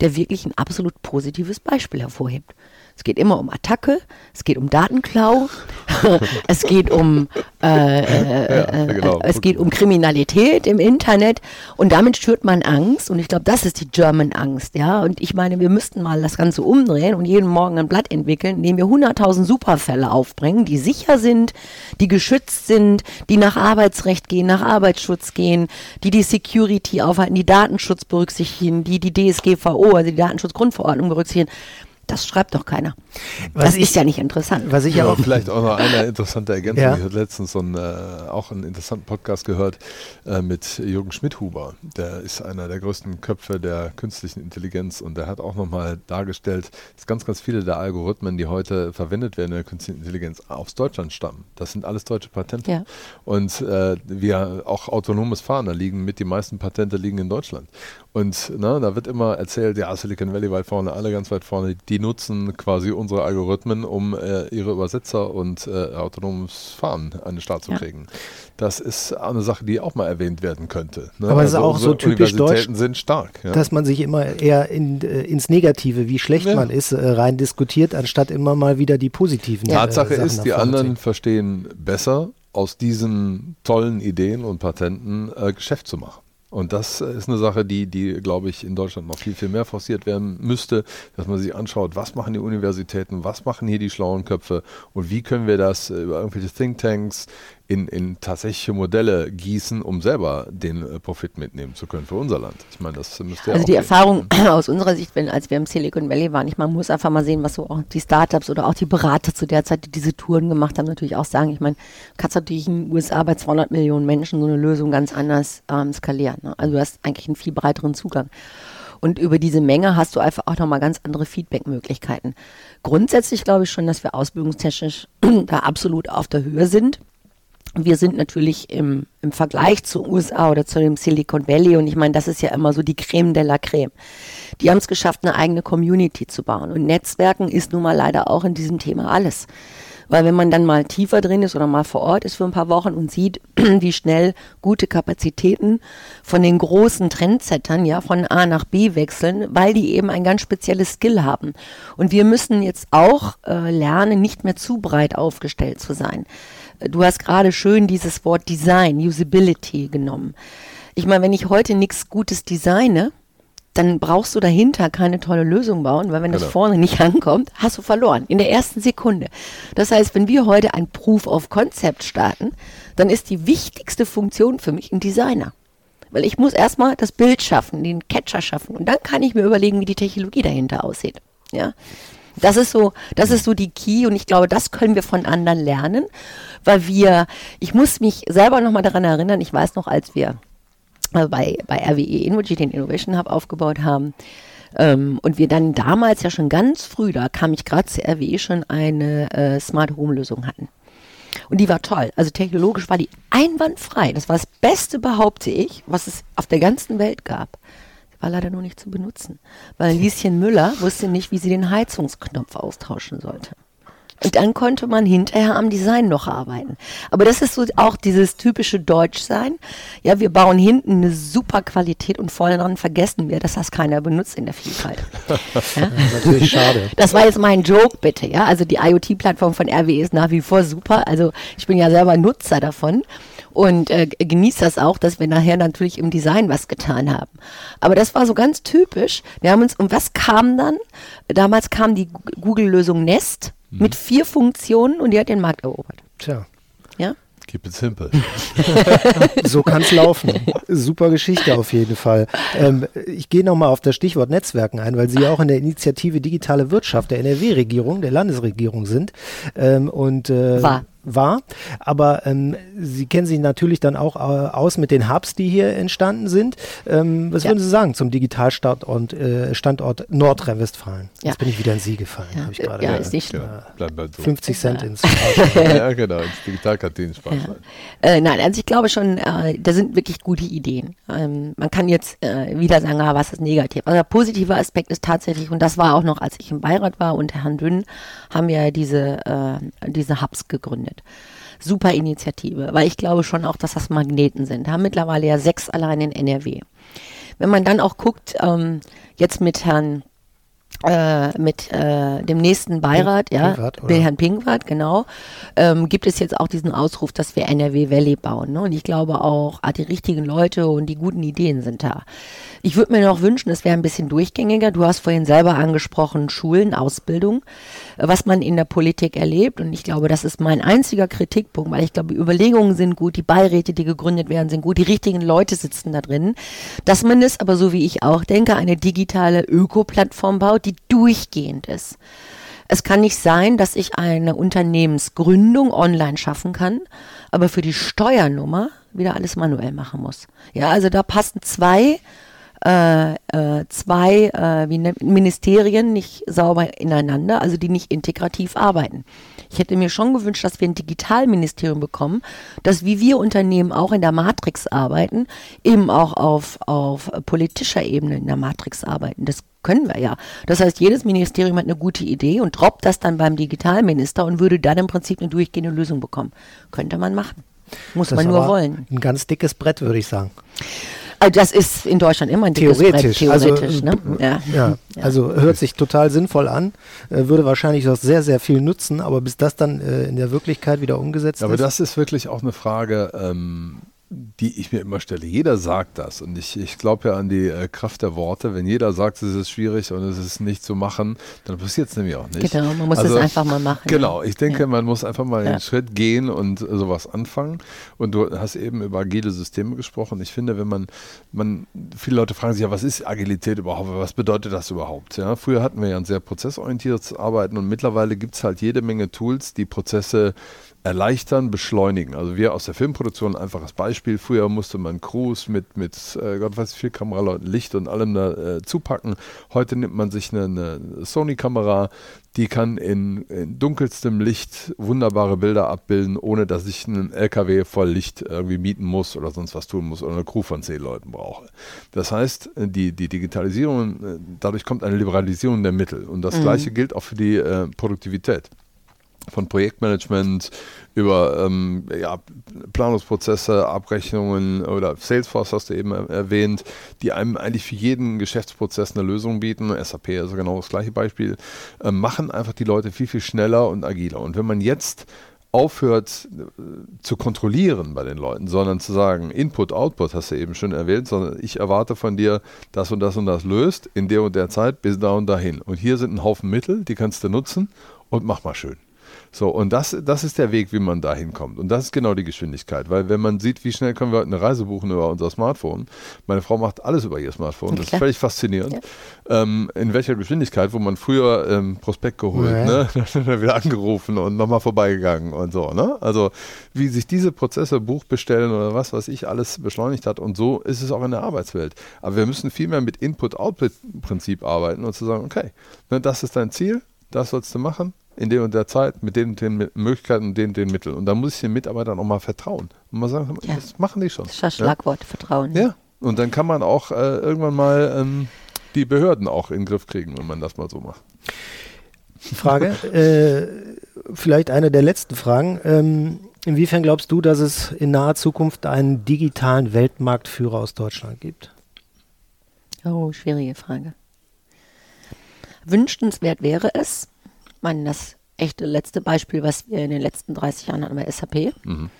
der wirklich ein absolut positives Beispiel hervorhebt. Es geht immer um Attacke, es geht um Datenklau, es geht um äh, äh, ja, genau. es geht um Kriminalität im Internet und damit schürt man Angst und ich glaube, das ist die German Angst, ja. Und ich meine, wir müssten mal das Ganze umdrehen und jeden Morgen ein Blatt entwickeln, in dem wir 100.000 Superfälle aufbringen, die sicher sind, die geschützt sind, die nach Arbeitsrecht gehen, nach Arbeitsschutz gehen, die die Security aufhalten, die Datenschutz berücksichtigen, die die DSGVO, also die Datenschutzgrundverordnung berücksichtigen. Das schreibt doch keiner. Was das ich, ist ja nicht interessant. Was ich ja, auch vielleicht auch noch eine interessante Ergänzung. Ja. Ich habe letztens so einen, äh, auch einen interessanten Podcast gehört äh, mit Jürgen Schmidhuber. Der ist einer der größten Köpfe der künstlichen Intelligenz und der hat auch nochmal dargestellt, dass ganz, ganz viele der Algorithmen, die heute verwendet werden in der künstlichen Intelligenz, aus Deutschland stammen. Das sind alles deutsche Patente. Ja. Und äh, wir auch autonomes Fahren, da liegen mit die meisten Patente liegen in Deutschland. Und ne, da wird immer erzählt, ja, Silicon Valley weit vorne, alle ganz weit vorne, die nutzen quasi unsere Algorithmen, um äh, ihre Übersetzer und äh, autonomes Fahren an den Start zu ja. kriegen. Das ist eine Sache, die auch mal erwähnt werden könnte. Ne? Aber es also ist auch so typisch deutsch, sind stark, ja. dass man sich immer eher in, äh, ins Negative, wie schlecht ja. man ist, äh, rein diskutiert, anstatt immer mal wieder die positiven. Tatsache äh, ist, die anderen verstehen besser, aus diesen tollen Ideen und Patenten äh, Geschäft zu machen. Und das ist eine Sache, die, die, glaube ich, in Deutschland noch viel, viel mehr forciert werden müsste, dass man sich anschaut, was machen die Universitäten, was machen hier die schlauen Köpfe und wie können wir das über irgendwelche Thinktanks in, in tatsächliche Modelle gießen, um selber den äh, Profit mitnehmen zu können für unser Land. Ich meine, das müsste ja Also die gehen. Erfahrung aus unserer Sicht, wenn, als wir im Silicon Valley waren, ich meine, man muss einfach mal sehen, was so auch die Startups oder auch die Berater zu der Zeit, die diese Touren gemacht haben, natürlich auch sagen. Ich meine, kannst natürlich in den USA bei 200 Millionen Menschen so eine Lösung ganz anders ähm, skalieren. Ne? Also du hast eigentlich einen viel breiteren Zugang. Und über diese Menge hast du einfach auch nochmal ganz andere Feedback-Möglichkeiten. Grundsätzlich glaube ich schon, dass wir ausbildungstechnisch da absolut auf der Höhe sind wir sind natürlich im, im Vergleich zu USA oder zu dem Silicon Valley und ich meine, das ist ja immer so die Creme de la Creme. Die haben es geschafft, eine eigene Community zu bauen und Netzwerken ist nun mal leider auch in diesem Thema alles. Weil wenn man dann mal tiefer drin ist oder mal vor Ort ist für ein paar Wochen und sieht, wie schnell gute Kapazitäten von den großen Trendsettern ja von A nach B wechseln, weil die eben ein ganz spezielles Skill haben. Und wir müssen jetzt auch äh, lernen, nicht mehr zu breit aufgestellt zu sein. Du hast gerade schön dieses Wort Design, Usability genommen. Ich meine, wenn ich heute nichts Gutes designe, dann brauchst du dahinter keine tolle Lösung bauen, weil wenn genau. das vorne nicht ankommt, hast du verloren in der ersten Sekunde. Das heißt, wenn wir heute ein Proof of Concept starten, dann ist die wichtigste Funktion für mich ein Designer. Weil ich muss erstmal das Bild schaffen, den Catcher schaffen und dann kann ich mir überlegen, wie die Technologie dahinter aussieht. Ja. Das ist so, das ist so die Key und ich glaube, das können wir von anderen lernen, weil wir, ich muss mich selber nochmal daran erinnern, ich weiß noch, als wir äh, bei, bei RWE Innogy den Innovation Hub aufgebaut haben, ähm, und wir dann damals ja schon ganz früh, da kam ich gerade zu RWE schon eine äh, Smart Home Lösung hatten. Und die war toll. Also technologisch war die einwandfrei. Das war das Beste, behaupte ich, was es auf der ganzen Welt gab war leider nur nicht zu benutzen, weil Lieschen Müller wusste nicht, wie sie den Heizungsknopf austauschen sollte. Und dann konnte man hinterher am Design noch arbeiten. Aber das ist so auch dieses typische Deutschsein. Ja, wir bauen hinten eine super Qualität und vorne dran vergessen wir, dass das keiner benutzt in der Vielfalt. Ja? Natürlich schade. Das war jetzt mein Joke, bitte. Ja, also die IoT-Plattform von RWE ist nach wie vor super. Also ich bin ja selber Nutzer davon und äh, genießt das auch, dass wir nachher natürlich im Design was getan haben. Aber das war so ganz typisch. Wir haben uns, und was kam dann? Damals kam die Google-Lösung Nest mhm. mit vier Funktionen und die hat den Markt erobert. Tja. Ja? Keep it simple. so kann es laufen. Super Geschichte auf jeden Fall. Ähm, ich gehe nochmal auf das Stichwort Netzwerken ein, weil Sie ja auch in der Initiative Digitale Wirtschaft der NRW-Regierung, der Landesregierung sind. Ähm, und äh, War war. Aber ähm, Sie kennen sich natürlich dann auch äh, aus mit den Hubs, die hier entstanden sind. Ähm, was ja. würden Sie sagen zum Digitalstandort äh, Standort Nordrhein-Westfalen? Ja. Jetzt bin ich wieder in Sie gefallen. Ja, ich gerade, ja ist nicht ja, so. 50 Cent ins Ja, genau, ins Digitalkantinen ja. äh, Nein, also ich glaube schon, äh, da sind wirklich gute Ideen. Ähm, man kann jetzt äh, wieder sagen, ah, was ist negativ. Also der positive Aspekt ist tatsächlich, und das war auch noch, als ich im Beirat war und Herrn Dünn, haben wir diese, äh, diese Hubs gegründet. Super Initiative, weil ich glaube schon auch, dass das Magneten sind. Wir haben mittlerweile ja sechs allein in NRW. Wenn man dann auch guckt, ähm, jetzt mit Herrn äh, mit äh, dem nächsten Beirat, Pink, ja, Pinkwart, Herrn Pinkwart, genau, ähm, gibt es jetzt auch diesen Ausruf, dass wir NRW Valley bauen. Ne? Und ich glaube auch, ah, die richtigen Leute und die guten Ideen sind da. Ich würde mir noch wünschen, es wäre ein bisschen durchgängiger. Du hast vorhin selber angesprochen, Schulen, Ausbildung, was man in der Politik erlebt. Und ich glaube, das ist mein einziger Kritikpunkt, weil ich glaube, die Überlegungen sind gut, die Beiräte, die gegründet werden, sind gut, die richtigen Leute sitzen da drin. Dass man es aber, so wie ich auch denke, eine digitale Ökoplattform baut, die durchgehend ist. Es kann nicht sein, dass ich eine Unternehmensgründung online schaffen kann, aber für die Steuernummer wieder alles manuell machen muss. Ja, also da passen zwei äh, äh, zwei äh, wie nennt, Ministerien nicht sauber ineinander, also die nicht integrativ arbeiten. Ich hätte mir schon gewünscht, dass wir ein Digitalministerium bekommen, das wie wir Unternehmen auch in der Matrix arbeiten, eben auch auf, auf politischer Ebene in der Matrix arbeiten. Das können wir ja. Das heißt, jedes Ministerium hat eine gute Idee und droppt das dann beim Digitalminister und würde dann im Prinzip eine durchgehende Lösung bekommen. Könnte man machen. Muss das man nur wollen. Ein ganz dickes Brett, würde ich sagen. Also das ist in Deutschland immer ein theoretisch. Brett, theoretisch also, ne? ja. Ja. also hört sich total sinnvoll an, äh, würde wahrscheinlich auch sehr, sehr viel nutzen, aber bis das dann äh, in der Wirklichkeit wieder umgesetzt aber ist. Aber das ist wirklich auch eine Frage, ähm, die ich mir immer stelle. Jeder sagt das und ich, ich glaube ja an die äh, Kraft der Worte. Wenn jeder sagt, es ist schwierig und es ist nicht zu machen, dann passiert es nämlich auch nicht. Genau, man muss also, es einfach mal machen. Genau, ich denke, ja. man muss einfach mal ja. den Schritt gehen und äh, sowas anfangen. Und du hast eben über agile Systeme gesprochen. Ich finde, wenn man, man, viele Leute fragen sich ja, was ist Agilität überhaupt? Was bedeutet das überhaupt? Ja, früher hatten wir ja ein sehr prozessorientiertes Arbeiten und mittlerweile gibt es halt jede Menge Tools, die Prozesse erleichtern, beschleunigen. Also wir aus der Filmproduktion, einfaches Beispiel, früher musste man Crews mit, mit äh, Gott weiß wie viel Kameraleuten, Licht und allem da äh, zupacken. Heute nimmt man sich eine, eine Sony-Kamera, die kann in, in, dunkelstem Licht wunderbare Bilder abbilden, ohne dass ich einen LKW voll Licht irgendwie mieten muss oder sonst was tun muss oder eine Crew von zehn Leuten brauche. Das heißt, die, die Digitalisierung, äh, dadurch kommt eine Liberalisierung der Mittel und das mhm. gleiche gilt auch für die äh, Produktivität. Von Projektmanagement über ähm, ja, Planungsprozesse, Abrechnungen oder Salesforce hast du eben erwähnt, die einem eigentlich für jeden Geschäftsprozess eine Lösung bieten. SAP ist genau das gleiche Beispiel. Äh, machen einfach die Leute viel, viel schneller und agiler. Und wenn man jetzt aufhört äh, zu kontrollieren bei den Leuten, sondern zu sagen, Input, Output hast du eben schon erwähnt, sondern ich erwarte von dir, das und das und das löst in der und der Zeit bis da und dahin. Und hier sind ein Haufen Mittel, die kannst du nutzen und mach mal schön. So, und das, das ist der Weg, wie man da hinkommt. Und das ist genau die Geschwindigkeit. Weil wenn man sieht, wie schnell können wir heute eine Reise buchen über unser Smartphone, meine Frau macht alles über ihr Smartphone, das ist völlig faszinierend. Ja. Ähm, in welcher Geschwindigkeit, wo man früher ähm, Prospekt geholt, ja. ne? dann wieder angerufen und nochmal vorbeigegangen und so. Ne? Also wie sich diese Prozesse, Buch bestellen oder was, was ich alles beschleunigt hat. Und so ist es auch in der Arbeitswelt. Aber wir müssen viel mehr mit Input-Output-Prinzip arbeiten und zu sagen, okay, ne, das ist dein Ziel, das sollst du machen, in der und der Zeit mit den, den Möglichkeiten und den, den Mitteln. Und da muss ich den Mitarbeitern auch mal vertrauen. Und mal sagen, ja. das machen die schon. Das ist das Schlagwort, ja? Vertrauen. Ja, und dann kann man auch äh, irgendwann mal ähm, die Behörden auch in den Griff kriegen, wenn man das mal so macht. Frage, äh, vielleicht eine der letzten Fragen. Ähm, inwiefern glaubst du, dass es in naher Zukunft einen digitalen Weltmarktführer aus Deutschland gibt? Oh, schwierige Frage. Wünschenswert wäre es, meine, das echte letzte Beispiel, was wir in den letzten 30 Jahren hatten bei SAP. Mhm.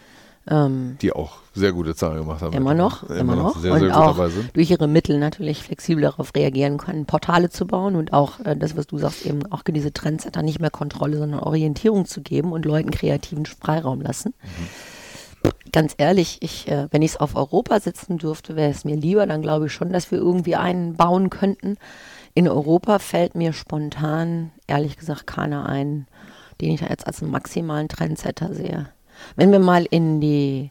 Ähm, die auch sehr gute Zahlen gemacht haben. Immer noch, immer, immer noch. Sehr, und sehr auch durch ihre Mittel natürlich flexibel darauf reagieren können, Portale zu bauen und auch äh, das, was du sagst, eben auch diese Trendsetter nicht mehr Kontrolle, sondern Orientierung zu geben und Leuten kreativen Freiraum lassen. Mhm. Ganz ehrlich, ich, äh, wenn ich es auf Europa sitzen dürfte, wäre es mir lieber, dann glaube ich schon, dass wir irgendwie einen bauen könnten, in Europa fällt mir spontan, ehrlich gesagt, keiner ein, den ich jetzt als einen maximalen Trendsetter sehe. Wenn wir mal in die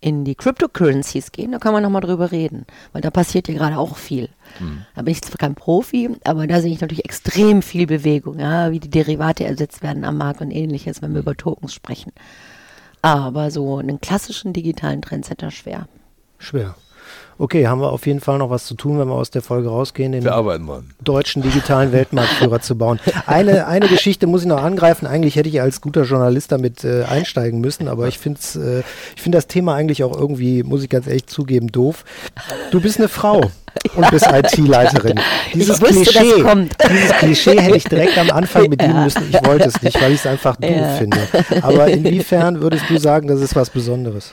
in die Cryptocurrencies gehen, da kann man nochmal drüber reden, weil da passiert ja gerade auch viel. Mhm. Da bin ich zwar kein Profi, aber da sehe ich natürlich extrem viel Bewegung, ja, wie die Derivate ersetzt werden am Markt und ähnliches, wenn wir über Tokens sprechen. Aber so einen klassischen digitalen Trendsetter schwer. Schwer. Okay, haben wir auf jeden Fall noch was zu tun, wenn wir aus der Folge rausgehen, den deutschen digitalen Weltmarktführer zu bauen. Eine, eine Geschichte muss ich noch angreifen. Eigentlich hätte ich als guter Journalist damit äh, einsteigen müssen, aber ich finde äh, ich finde das Thema eigentlich auch irgendwie, muss ich ganz ehrlich zugeben, doof. Du bist eine Frau und bist IT-Leiterin. Dieses Klischee, dieses Klischee hätte ich direkt am Anfang bedienen ja. müssen. Ich wollte es nicht, weil ich es einfach doof ja. finde. Aber inwiefern würdest du sagen, das ist was Besonderes?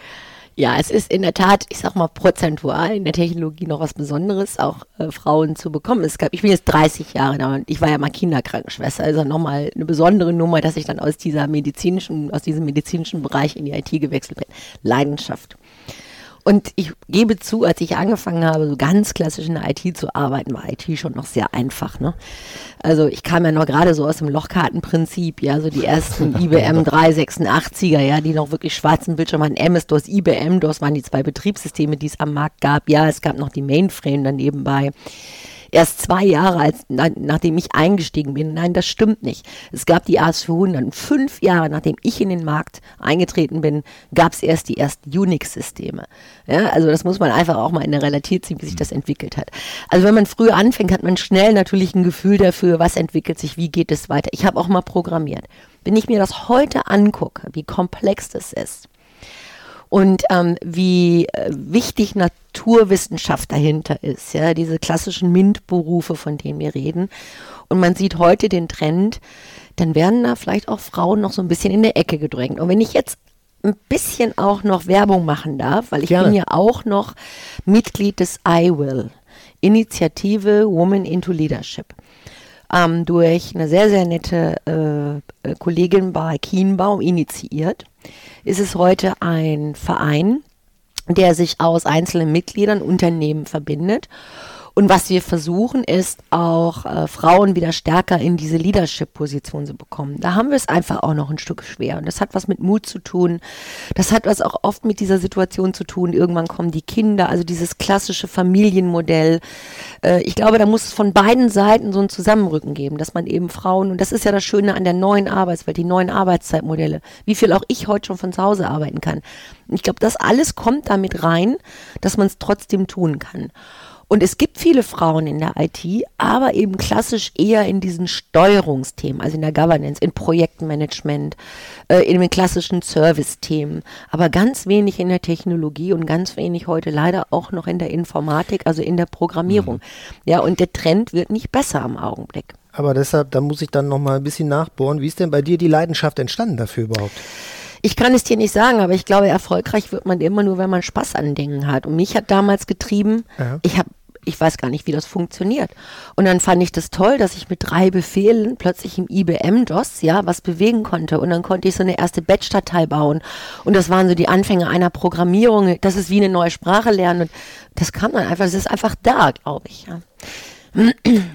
Ja, es ist in der Tat, ich sag mal, prozentual in der Technologie noch was Besonderes, auch äh, Frauen zu bekommen. Es gab, ich bin jetzt 30 Jahre da und ich war ja mal Kinderkrankenschwester, also nochmal eine besondere Nummer, dass ich dann aus dieser medizinischen, aus diesem medizinischen Bereich in die IT gewechselt bin. Leidenschaft. Und ich gebe zu, als ich angefangen habe, so ganz klassisch in der IT zu arbeiten, war IT schon noch sehr einfach. Ne? Also ich kam ja noch gerade so aus dem Lochkartenprinzip, ja, so die ersten IBM 386er, ja, die noch wirklich schwarzen Bildschirm hatten. MS-DOS, IBM, DOS waren die zwei Betriebssysteme, die es am Markt gab. Ja, es gab noch die Mainframe dann nebenbei erst zwei Jahre, als, na, nachdem ich eingestiegen bin. Nein, das stimmt nicht. Es gab die AS400. Fünf Jahre, nachdem ich in den Markt eingetreten bin, gab es erst die ersten Unix-Systeme. Ja, also das muss man einfach auch mal in der Realität sehen, wie sich das entwickelt hat. Also wenn man früh anfängt, hat man schnell natürlich ein Gefühl dafür, was entwickelt sich, wie geht es weiter. Ich habe auch mal programmiert. Wenn ich mir das heute angucke, wie komplex das ist, und ähm, wie äh, wichtig Naturwissenschaft dahinter ist, ja, diese klassischen MINT-Berufe, von denen wir reden. Und man sieht heute den Trend, dann werden da vielleicht auch Frauen noch so ein bisschen in der Ecke gedrängt. Und wenn ich jetzt ein bisschen auch noch Werbung machen darf, weil ich Gerne. bin ja auch noch Mitglied des IWIL, Initiative Women into Leadership. Ähm, durch eine sehr, sehr nette äh, äh Kollegin bei Kienbaum initiiert ist es heute ein Verein, der sich aus einzelnen Mitgliedern, Unternehmen verbindet und was wir versuchen, ist auch äh, Frauen wieder stärker in diese Leadership-Position zu bekommen. Da haben wir es einfach auch noch ein Stück schwer. Und das hat was mit Mut zu tun. Das hat was auch oft mit dieser Situation zu tun. Irgendwann kommen die Kinder, also dieses klassische Familienmodell. Äh, ich glaube, da muss es von beiden Seiten so ein Zusammenrücken geben, dass man eben Frauen, und das ist ja das Schöne an der neuen Arbeitswelt, die neuen Arbeitszeitmodelle, wie viel auch ich heute schon von zu Hause arbeiten kann. Ich glaube, das alles kommt damit rein, dass man es trotzdem tun kann. Und es gibt viele Frauen in der IT, aber eben klassisch eher in diesen Steuerungsthemen, also in der Governance, in Projektmanagement, äh, in den klassischen Service-Themen, aber ganz wenig in der Technologie und ganz wenig heute leider auch noch in der Informatik, also in der Programmierung. Mhm. Ja, und der Trend wird nicht besser am Augenblick. Aber deshalb, da muss ich dann noch mal ein bisschen nachbohren. Wie ist denn bei dir die Leidenschaft entstanden dafür überhaupt? Ich kann es dir nicht sagen, aber ich glaube, erfolgreich wird man immer nur, wenn man Spaß an Dingen hat. Und mich hat damals getrieben, ja. ich habe ich weiß gar nicht, wie das funktioniert. Und dann fand ich das toll, dass ich mit drei Befehlen plötzlich im IBM-DOS ja was bewegen konnte. Und dann konnte ich so eine erste Batch-Datei bauen. Und das waren so die Anfänge einer Programmierung. Das ist wie eine neue Sprache lernen. Und das kam dann einfach, das ist einfach da, glaube ich. Ja.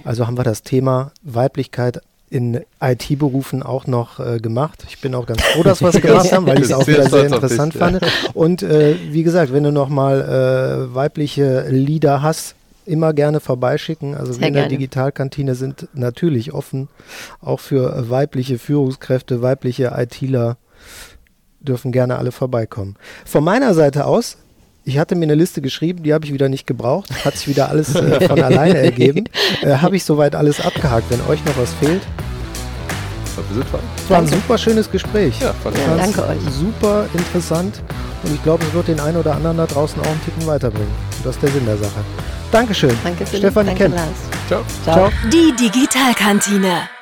Also haben wir das Thema Weiblichkeit in IT-Berufen auch noch äh, gemacht. Ich bin auch ganz froh, dass wir es gemacht haben, weil ich es auch wieder sehr interessant dich, fand. Ja. Und äh, wie gesagt, wenn du nochmal äh, weibliche Leader hast, immer gerne vorbeischicken. Also sehr wir in der Digitalkantine sind natürlich offen, auch für weibliche Führungskräfte, weibliche ITler dürfen gerne alle vorbeikommen. Von meiner Seite aus ich hatte mir eine Liste geschrieben, die habe ich wieder nicht gebraucht. Hat sich wieder alles äh, von alleine ergeben. Äh, habe ich soweit alles abgehakt. Wenn euch noch was fehlt. Es war ein super schönes Gespräch. Ja, ja, danke euch. Super interessant. Und ich glaube, es wird den einen oder anderen da draußen auch einen Ticken weiterbringen. Und das ist der Sinn der Sache. Dankeschön. Danke, Stefan Danke, Kemp. Ciao. Ciao. Die Digitalkantine.